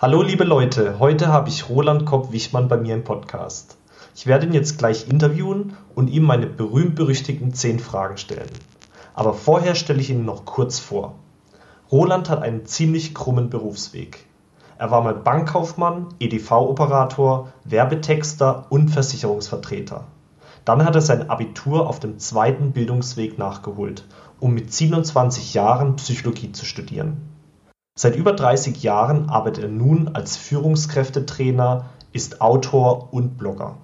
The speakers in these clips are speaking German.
Hallo liebe Leute, heute habe ich Roland Kopp-Wichmann bei mir im Podcast. Ich werde ihn jetzt gleich interviewen und ihm meine berühmt-berüchtigten 10 Fragen stellen. Aber vorher stelle ich ihn noch kurz vor. Roland hat einen ziemlich krummen Berufsweg. Er war mal Bankkaufmann, EDV-Operator, Werbetexter und Versicherungsvertreter. Dann hat er sein Abitur auf dem zweiten Bildungsweg nachgeholt, um mit 27 Jahren Psychologie zu studieren. Seit über 30 Jahren arbeitet er nun als Führungskräftetrainer, ist Autor und Blogger.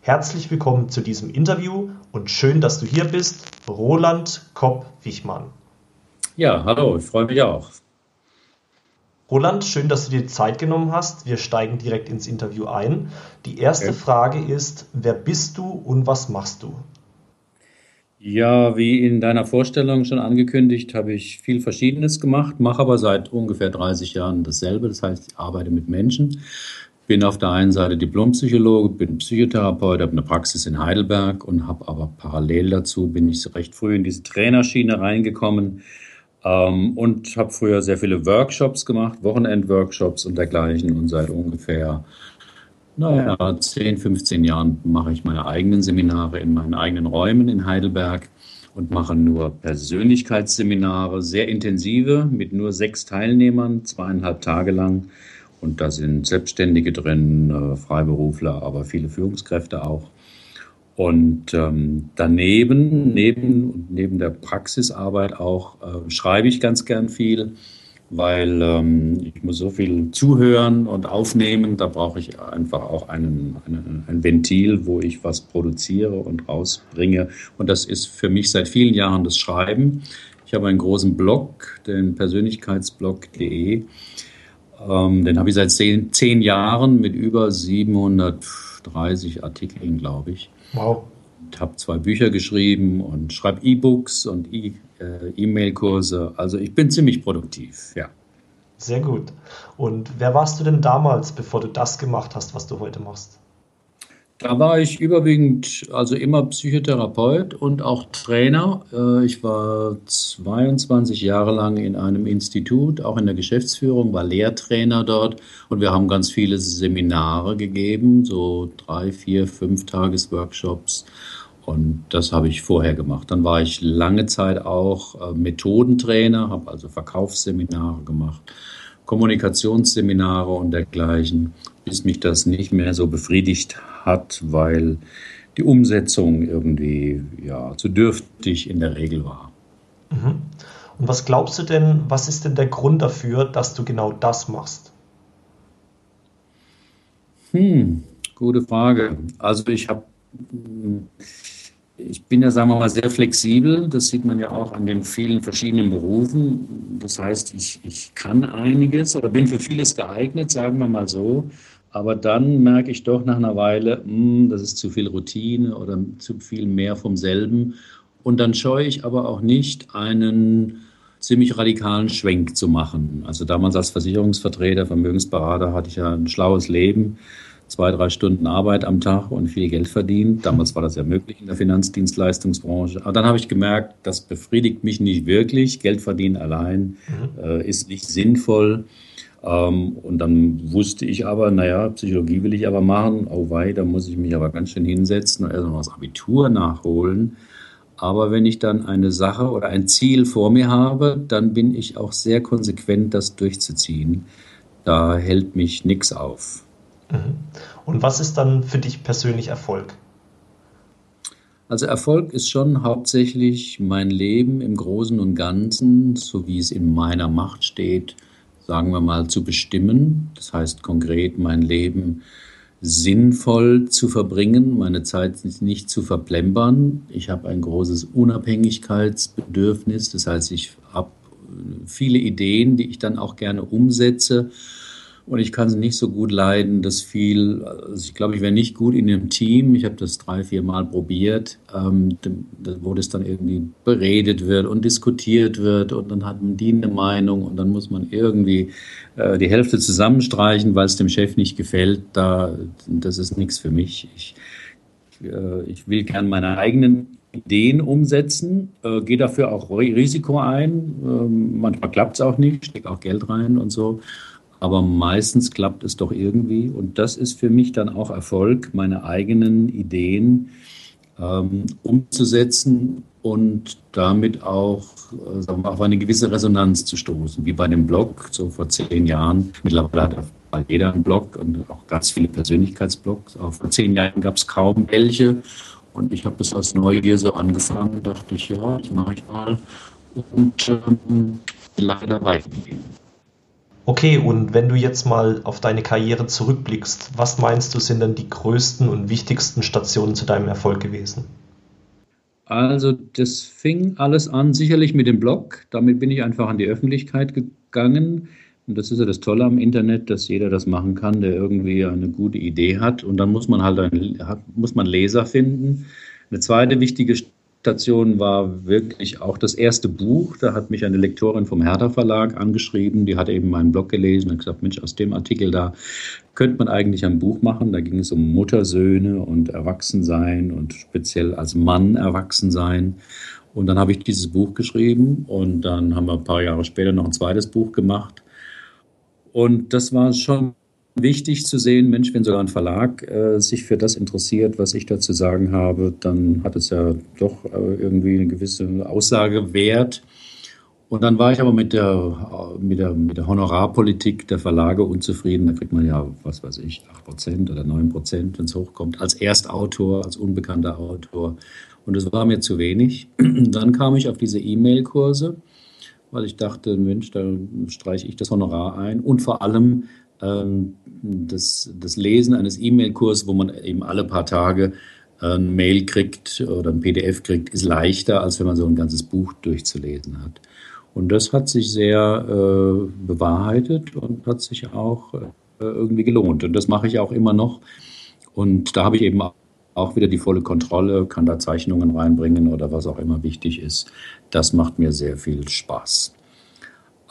Herzlich willkommen zu diesem Interview und schön, dass du hier bist, Roland Kopp-Wichmann. Ja, hallo, ich freue mich auch. Roland, schön, dass du dir Zeit genommen hast. Wir steigen direkt ins Interview ein. Die erste okay. Frage ist, wer bist du und was machst du? Ja, wie in deiner Vorstellung schon angekündigt, habe ich viel Verschiedenes gemacht, mache aber seit ungefähr 30 Jahren dasselbe. Das heißt, ich arbeite mit Menschen. Bin auf der einen Seite Diplompsychologe, bin Psychotherapeut, habe eine Praxis in Heidelberg und habe aber parallel dazu bin ich recht früh in diese Trainerschiene reingekommen ähm, und habe früher sehr viele Workshops gemacht, Wochenend-Workshops und dergleichen und seit ungefähr naja, 10, 15 Jahren mache ich meine eigenen Seminare in meinen eigenen Räumen in Heidelberg und mache nur Persönlichkeitsseminare, sehr intensive, mit nur sechs Teilnehmern, zweieinhalb Tage lang. Und da sind Selbstständige drin, äh, Freiberufler, aber viele Führungskräfte auch. Und ähm, daneben, neben, neben der Praxisarbeit auch, äh, schreibe ich ganz gern viel weil ähm, ich muss so viel zuhören und aufnehmen. Da brauche ich einfach auch einen, einen, ein Ventil, wo ich was produziere und rausbringe. Und das ist für mich seit vielen Jahren das Schreiben. Ich habe einen großen Blog, den Persönlichkeitsblog.de. Ähm, den habe ich seit zehn, zehn Jahren mit über 730 Artikeln, glaube ich. Wow. Habe zwei Bücher geschrieben und schreibe E-Books und E- äh, E-Mail-Kurse. Also ich bin ziemlich produktiv, ja. Sehr gut. Und wer warst du denn damals, bevor du das gemacht hast, was du heute machst? Da war ich überwiegend, also immer Psychotherapeut und auch Trainer. Äh, ich war 22 Jahre lang in einem Institut, auch in der Geschäftsführung, war Lehrtrainer dort und wir haben ganz viele Seminare gegeben, so drei, vier, fünf Tagesworkshops und das habe ich vorher gemacht. Dann war ich lange Zeit auch äh, Methodentrainer, habe also Verkaufsseminare gemacht, Kommunikationsseminare und dergleichen, bis mich das nicht mehr so befriedigt hat, weil die Umsetzung irgendwie ja, zu dürftig in der Regel war. Mhm. Und was glaubst du denn, was ist denn der Grund dafür, dass du genau das machst? Hm, gute Frage. Also ich habe ich bin ja, sagen wir mal, sehr flexibel. Das sieht man ja auch an den vielen verschiedenen Berufen. Das heißt, ich, ich kann einiges oder bin für vieles geeignet, sagen wir mal so. Aber dann merke ich doch nach einer Weile, mh, hm, das ist zu viel Routine oder zu viel mehr vom selben. Und dann scheue ich aber auch nicht, einen ziemlich radikalen Schwenk zu machen. Also damals als Versicherungsvertreter, Vermögensberater hatte ich ja ein schlaues Leben zwei, drei Stunden Arbeit am Tag und viel Geld verdient. Damals war das ja möglich in der Finanzdienstleistungsbranche. Aber dann habe ich gemerkt, das befriedigt mich nicht wirklich. Geld verdienen allein mhm. äh, ist nicht sinnvoll. Ähm, und dann wusste ich aber, naja, Psychologie will ich aber machen. Oh wei, da muss ich mich aber ganz schön hinsetzen und erst noch das Abitur nachholen. Aber wenn ich dann eine Sache oder ein Ziel vor mir habe, dann bin ich auch sehr konsequent, das durchzuziehen. Da hält mich nichts auf. Mhm. Und was ist dann für dich persönlich Erfolg? Also Erfolg ist schon hauptsächlich mein Leben im Großen und Ganzen, so wie es in meiner Macht steht, sagen wir mal, zu bestimmen. Das heißt konkret mein Leben sinnvoll zu verbringen, meine Zeit nicht zu verplempern. Ich habe ein großes Unabhängigkeitsbedürfnis, das heißt, ich habe viele Ideen, die ich dann auch gerne umsetze und ich kann es nicht so gut leiden, dass viel, also ich glaube, ich wäre nicht gut in einem Team. Ich habe das drei, vier Mal probiert, ähm, wo das dann irgendwie beredet wird und diskutiert wird und dann hat man die eine Meinung und dann muss man irgendwie äh, die Hälfte zusammenstreichen, weil es dem Chef nicht gefällt. Da, das ist nichts für mich. Ich, äh, ich will gern meine eigenen Ideen umsetzen, äh, gehe dafür auch Risiko ein. Ähm, manchmal klappt es auch nicht, stecke auch Geld rein und so. Aber meistens klappt es doch irgendwie. Und das ist für mich dann auch Erfolg, meine eigenen Ideen ähm, umzusetzen und damit auch äh, sagen wir, auf eine gewisse Resonanz zu stoßen, wie bei dem Blog, so vor zehn Jahren. Mittlerweile hat jeder einen Blog und auch ganz viele Persönlichkeitsblogs. Auch vor zehn Jahren gab es kaum welche. Und ich habe das als Neugier so angefangen, dachte ich, ja, das mache ich mal. Und ähm, leider weitergehen. Okay, und wenn du jetzt mal auf deine Karriere zurückblickst, was meinst du sind denn die größten und wichtigsten Stationen zu deinem Erfolg gewesen? Also das fing alles an, sicherlich mit dem Blog. Damit bin ich einfach an die Öffentlichkeit gegangen. Und das ist ja das Tolle am Internet, dass jeder das machen kann, der irgendwie eine gute Idee hat. Und dann muss man halt ein, muss man Leser finden. Eine zweite wichtige Station war wirklich auch das erste Buch. Da hat mich eine Lektorin vom Hertha Verlag angeschrieben, die hat eben meinen Blog gelesen und gesagt, Mensch, aus dem Artikel da könnte man eigentlich ein Buch machen. Da ging es um Muttersöhne und Erwachsensein und speziell als Mann Erwachsensein. Und dann habe ich dieses Buch geschrieben und dann haben wir ein paar Jahre später noch ein zweites Buch gemacht. Und das war schon wichtig zu sehen, Mensch, wenn sogar ein Verlag äh, sich für das interessiert, was ich da zu sagen habe, dann hat es ja doch äh, irgendwie eine gewisse Aussage wert. Und dann war ich aber mit der, mit der, mit der Honorarpolitik der Verlage unzufrieden. Da kriegt man ja, was weiß ich, 8% oder 9%, wenn es hochkommt, als Erstautor, als unbekannter Autor. Und das war mir zu wenig. Dann kam ich auf diese E-Mail-Kurse, weil ich dachte, Mensch, da streiche ich das Honorar ein. Und vor allem das, das Lesen eines E-Mail-Kurses, wo man eben alle paar Tage ein Mail kriegt oder ein PDF kriegt, ist leichter, als wenn man so ein ganzes Buch durchzulesen hat. Und das hat sich sehr äh, bewahrheitet und hat sich auch äh, irgendwie gelohnt. Und das mache ich auch immer noch. Und da habe ich eben auch wieder die volle Kontrolle, kann da Zeichnungen reinbringen oder was auch immer wichtig ist. Das macht mir sehr viel Spaß.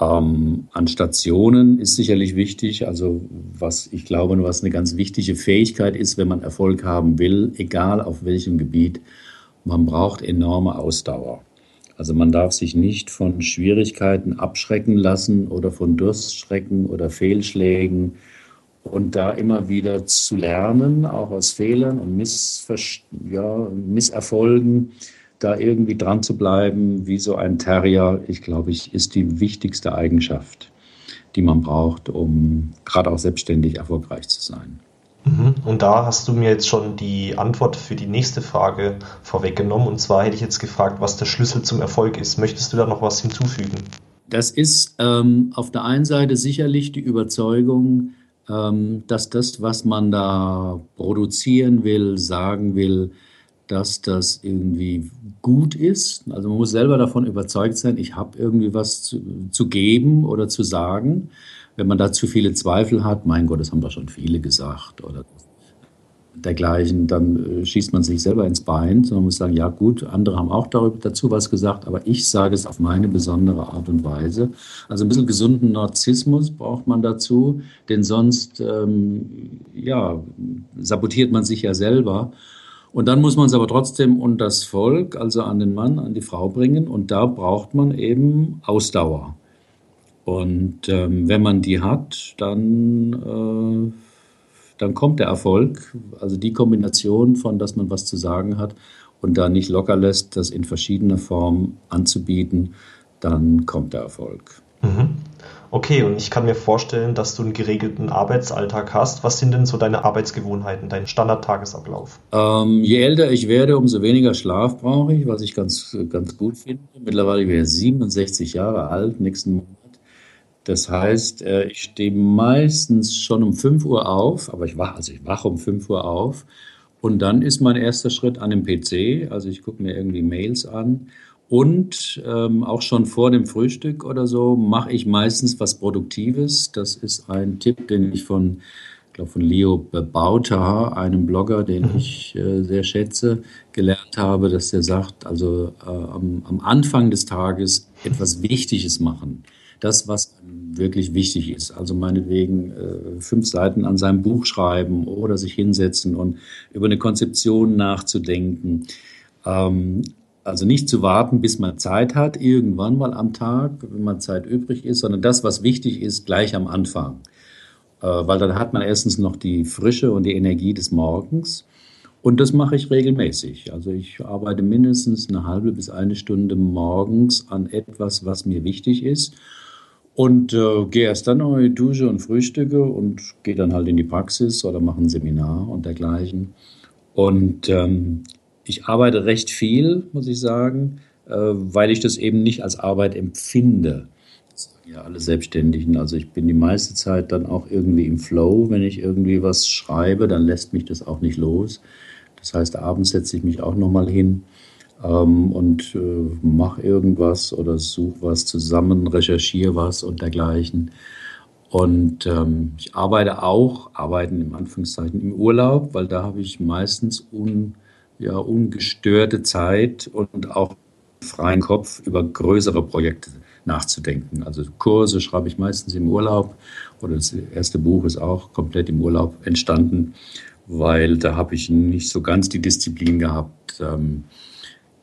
Ähm, an Stationen ist sicherlich wichtig, also was ich glaube, was eine ganz wichtige Fähigkeit ist, wenn man Erfolg haben will, egal auf welchem Gebiet, man braucht enorme Ausdauer. Also man darf sich nicht von Schwierigkeiten abschrecken lassen oder von Durststrecken oder Fehlschlägen und da immer wieder zu lernen, auch aus Fehlern und Missver ja, Misserfolgen da irgendwie dran zu bleiben, wie so ein Terrier, ich glaube, ich, ist die wichtigste Eigenschaft, die man braucht, um gerade auch selbstständig erfolgreich zu sein. Mhm. Und da hast du mir jetzt schon die Antwort für die nächste Frage vorweggenommen. Und zwar hätte ich jetzt gefragt, was der Schlüssel zum Erfolg ist. Möchtest du da noch was hinzufügen? Das ist ähm, auf der einen Seite sicherlich die Überzeugung, ähm, dass das, was man da produzieren will, sagen will, dass das irgendwie gut ist. Also man muss selber davon überzeugt sein, ich habe irgendwie was zu, zu, geben oder zu sagen. Wenn man da zu viele Zweifel hat, mein Gott, das haben doch schon viele gesagt oder dergleichen, dann äh, schießt man sich selber ins Bein, sondern muss sagen, ja gut, andere haben auch darüber, dazu was gesagt, aber ich sage es auf meine besondere Art und Weise. Also ein bisschen gesunden Narzissmus braucht man dazu, denn sonst ähm, ja, sabotiert man sich ja selber. Und dann muss man es aber trotzdem unter das Volk, also an den Mann, an die Frau bringen. Und da braucht man eben Ausdauer. Und ähm, wenn man die hat, dann, äh, dann kommt der Erfolg. Also die Kombination von, dass man was zu sagen hat und da nicht locker lässt, das in verschiedener Form anzubieten, dann kommt der Erfolg. Mhm. Okay, und ich kann mir vorstellen, dass du einen geregelten Arbeitsalltag hast. Was sind denn so deine Arbeitsgewohnheiten, dein Standardtagesablauf? Ähm, je älter ich werde, umso weniger Schlaf brauche ich, was ich ganz, ganz gut finde. Mittlerweile bin ich 67 Jahre alt, nächsten Monat. Das heißt, äh, ich stehe meistens schon um 5 Uhr auf, aber ich wache, also ich wache um 5 Uhr auf. Und dann ist mein erster Schritt an dem PC. Also ich gucke mir irgendwie Mails an und ähm, auch schon vor dem Frühstück oder so mache ich meistens was Produktives. Das ist ein Tipp, den ich von, ich glaube, von Leo Bauta, einem Blogger, den mhm. ich äh, sehr schätze, gelernt habe, dass der sagt, also äh, am, am Anfang des Tages etwas Wichtiges machen. Das, was wirklich wichtig ist. Also meinetwegen äh, fünf Seiten an seinem Buch schreiben oder sich hinsetzen und über eine Konzeption nachzudenken. Ähm, also nicht zu warten, bis man Zeit hat, irgendwann mal am Tag, wenn man Zeit übrig ist, sondern das, was wichtig ist, gleich am Anfang. äh, weil dann hat man erstens noch die Frische und die Energie des Morgens. Und das mache ich regelmäßig. Also ich arbeite mindestens eine halbe bis eine Stunde morgens an etwas, was mir wichtig ist. Und äh, gehe erst dann noch in die Dusche und frühstücke und gehe dann halt in die Praxis oder mache ein Seminar und dergleichen. Und ähm, ich arbeite recht viel, muss ich sagen, äh, weil ich das eben nicht als Arbeit empfinde. Das sagen ja alle Selbstständigen. Also ich bin die meiste Zeit dann auch irgendwie im Flow. Wenn ich irgendwie was schreibe, dann lässt mich das auch nicht los. Das heißt, abends setze ich mich auch nochmal hin ähm, und äh, mache irgendwas oder suche was zusammen, recherchiere was und dergleichen. Und ähm, ich arbeite auch, arbeiten im Anführungszeichen im Urlaub, weil da habe ich meistens un, ja, ungestörte Zeit und auch freien Kopf über größere Projekte nachzudenken. Also Kurse schreibe ich meistens im Urlaub oder das erste Buch ist auch komplett im Urlaub entstanden weil da habe ich nicht so ganz die Disziplin gehabt, ähm,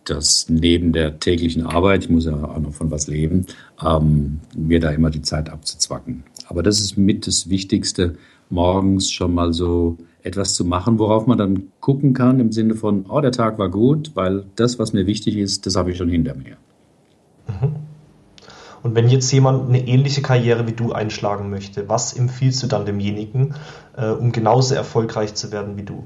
dass neben der täglichen Arbeit, ich muss ja auch noch von was leben, ähm, mir da immer die Zeit abzuzwacken. Aber das ist mit das Wichtigste, morgens schon mal so etwas zu machen, worauf man dann gucken kann im Sinne von, oh, der Tag war gut, weil das, was mir wichtig ist, das habe ich schon hinter mir. Mhm. Und wenn jetzt jemand eine ähnliche Karriere wie du einschlagen möchte, was empfiehlst du dann demjenigen, äh, um genauso erfolgreich zu werden wie du?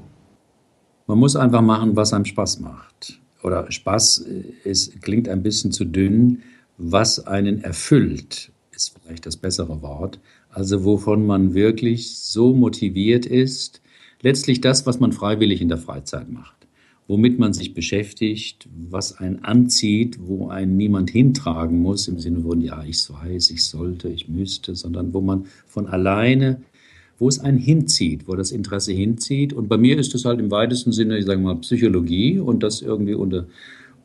Man muss einfach machen, was einem Spaß macht. Oder Spaß ist, klingt ein bisschen zu dünn. Was einen erfüllt, ist vielleicht das bessere Wort. Also wovon man wirklich so motiviert ist. Letztlich das, was man freiwillig in der Freizeit macht womit man sich beschäftigt, was einen anzieht, wo einen niemand hintragen muss, im Sinne von, ja, ich weiß, ich sollte, ich müsste, sondern wo man von alleine, wo es einen hinzieht, wo das Interesse hinzieht. Und bei mir ist es halt im weitesten Sinne, ich sage mal, Psychologie und das irgendwie unter,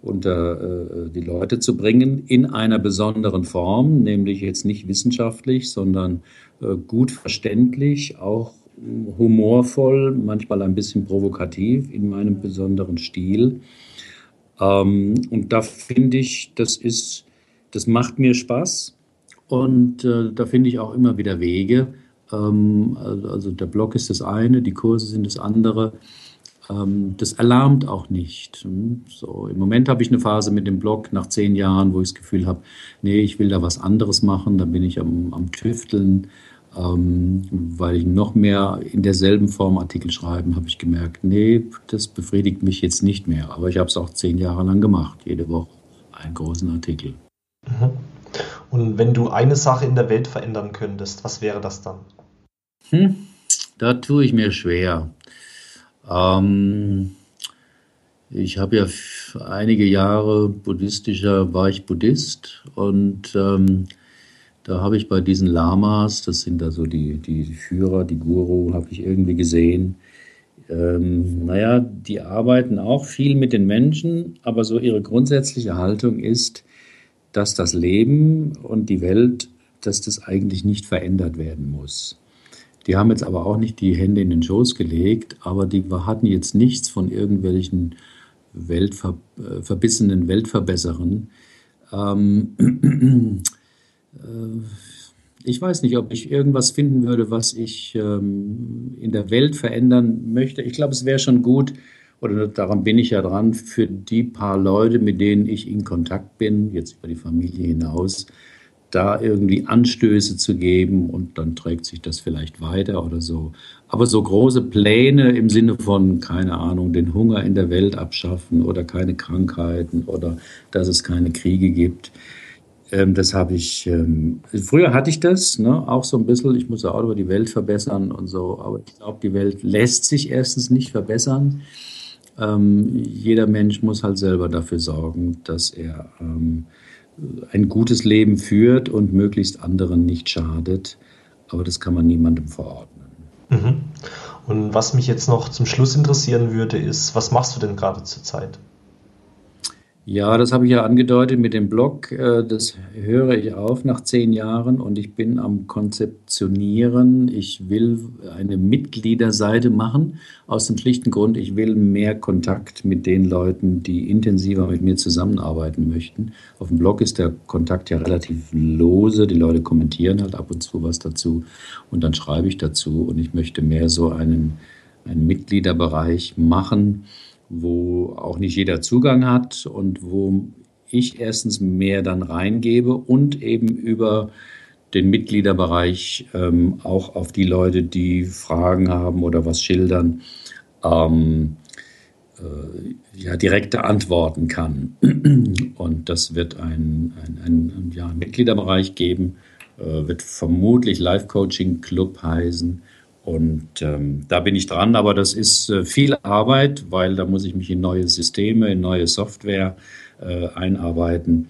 unter äh, die Leute zu bringen in einer besonderen Form, nämlich jetzt nicht wissenschaftlich, sondern äh, gut verständlich, auch humorvoll, manchmal ein bisschen provokativ in meinem besonderen Stil. Ähm, und da finde ich, das ist, das macht mir Spaß. Und äh, da finde ich auch immer wieder Wege. Ähm, also, also, der Blog ist das eine, die Kurse sind das andere. Ähm, das alarmt auch nicht. Hm, so, Im Moment habe ich eine Phase mit dem Blog nach zehn Jahren, wo ich das Gefühl habe, nee, ich will da was anderes machen. Da bin ich am, am Tüfteln weil ich noch mehr in derselben Form Artikel schreiben, habe ich gemerkt, nee, das befriedigt mich jetzt nicht mehr. Aber ich habe es auch zehn Jahre lang gemacht, jede Woche einen großen Artikel. Mhm. Und wenn du eine Sache in der Welt verändern könntest, was wäre das dann? Hm, da tue ich mir schwer. Ähm, ich habe ja einige Jahre buddhistischer, war ich Buddhist und ähm, da habe ich bei diesen Lamas, das sind da so die, die Führer, die Guru, habe ich irgendwie gesehen. Ähm, naja, die arbeiten auch viel mit den Menschen, aber so ihre grundsätzliche Haltung ist, dass das Leben und die Welt, dass das eigentlich nicht verändert werden muss. Die haben jetzt aber auch nicht die Hände in den Schoß gelegt, aber die hatten jetzt nichts von irgendwelchen Weltver äh, verbissenen Weltverbesserern. Ähm, äh, ich weiß nicht, ob ich irgendwas finden würde, was ich ähm, in der Welt verändern möchte. Ich glaube, es wäre schon gut, oder daran bin ich ja dran, für die paar Leute, mit denen ich in Kontakt bin, jetzt über die Familie hinaus, da irgendwie Anstöße zu geben und dann trägt sich das vielleicht weiter oder so. Aber so große Pläne im Sinne von, keine Ahnung, den Hunger in der Welt abschaffen oder keine Krankheiten oder dass es keine Kriege gibt, ähm, das habe ich, ähm, früher hatte ich das, ne, auch so ein bisschen, ich muss ja auch über die Welt verbessern und so, aber ich glaube, die Welt lässt sich erstens nicht verbessern. Ähm, jeder Mensch muss halt selber dafür sorgen, dass er ähm, ein gutes Leben führt und möglichst anderen nicht schadet. Aber das kann man niemandem verordnen. Mhm. Und was mich jetzt noch zum Schluss interessieren würde, ist, was machst du denn gerade zurzeit? Ja, das habe ich ja angedeutet mit dem Blog. Äh, das höre ich auf nach zehn Jahren und ich bin am Konzeptionieren. Ich will eine Mitgliederseite machen, aus dem schlichten Grund, ich will mehr Kontakt mit den Leuten, die intensiver mit mir zusammenarbeiten möchten. Auf dem Blog ist der Kontakt ja relativ lose. Die Leute kommentieren halt ab und zu was dazu und dann schreibe ich dazu und ich möchte mehr so einen, einen Mitgliederbereich machen wo auch nicht jeder Zugang hat und wo ich erstens mehr dann reingebe und eben über den Mitgliederbereich ähm, auch auf die Leute, die Fragen haben oder was schildern, ähm, äh, ja, direkte antworten kann. Und das wird ein, ein, ein, ja, Mitgliederbereich geben, äh, wird vermutlich Live-Coaching-Club heißen und ähm, da bin ich dran, aber das ist äh, viel Arbeit, weil da muss ich mich in neue Systeme, in neue Software äh, einarbeiten.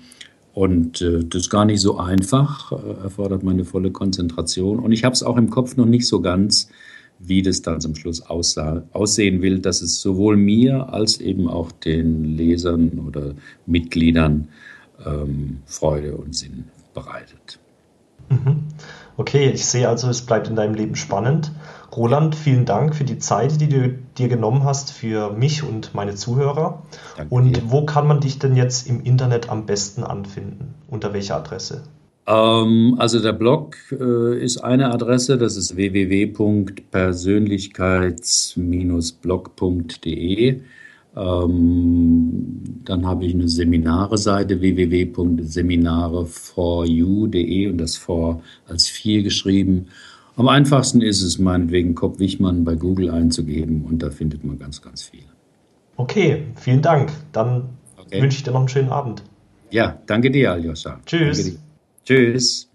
Und äh, das ist gar nicht so einfach, äh, erfordert meine volle Konzentration. Und ich habe es auch im Kopf noch nicht so ganz, wie das dann zum Schluss aussah, aussehen will, dass es sowohl mir als eben auch den Lesern oder Mitgliedern ähm, Freude und Sinn bereitet. Mhm. Okay, ich sehe also, es bleibt in deinem Leben spannend. Roland, vielen Dank für die Zeit, die du dir genommen hast für mich und meine Zuhörer. Danke und dir. wo kann man dich denn jetzt im Internet am besten anfinden? Unter welcher Adresse? Ähm, also der Blog äh, ist eine Adresse, das ist www.persönlichkeits-blog.de. Ähm, dann habe ich eine Seminare-Seite www.seminare4u.de und das for als 4 geschrieben. Am einfachsten ist es meinetwegen Kopp Wichmann bei Google einzugeben und da findet man ganz, ganz viel. Okay, vielen Dank. Dann okay. wünsche ich dir noch einen schönen Abend. Ja, danke dir, Aljoscha. Tschüss. Tschüss.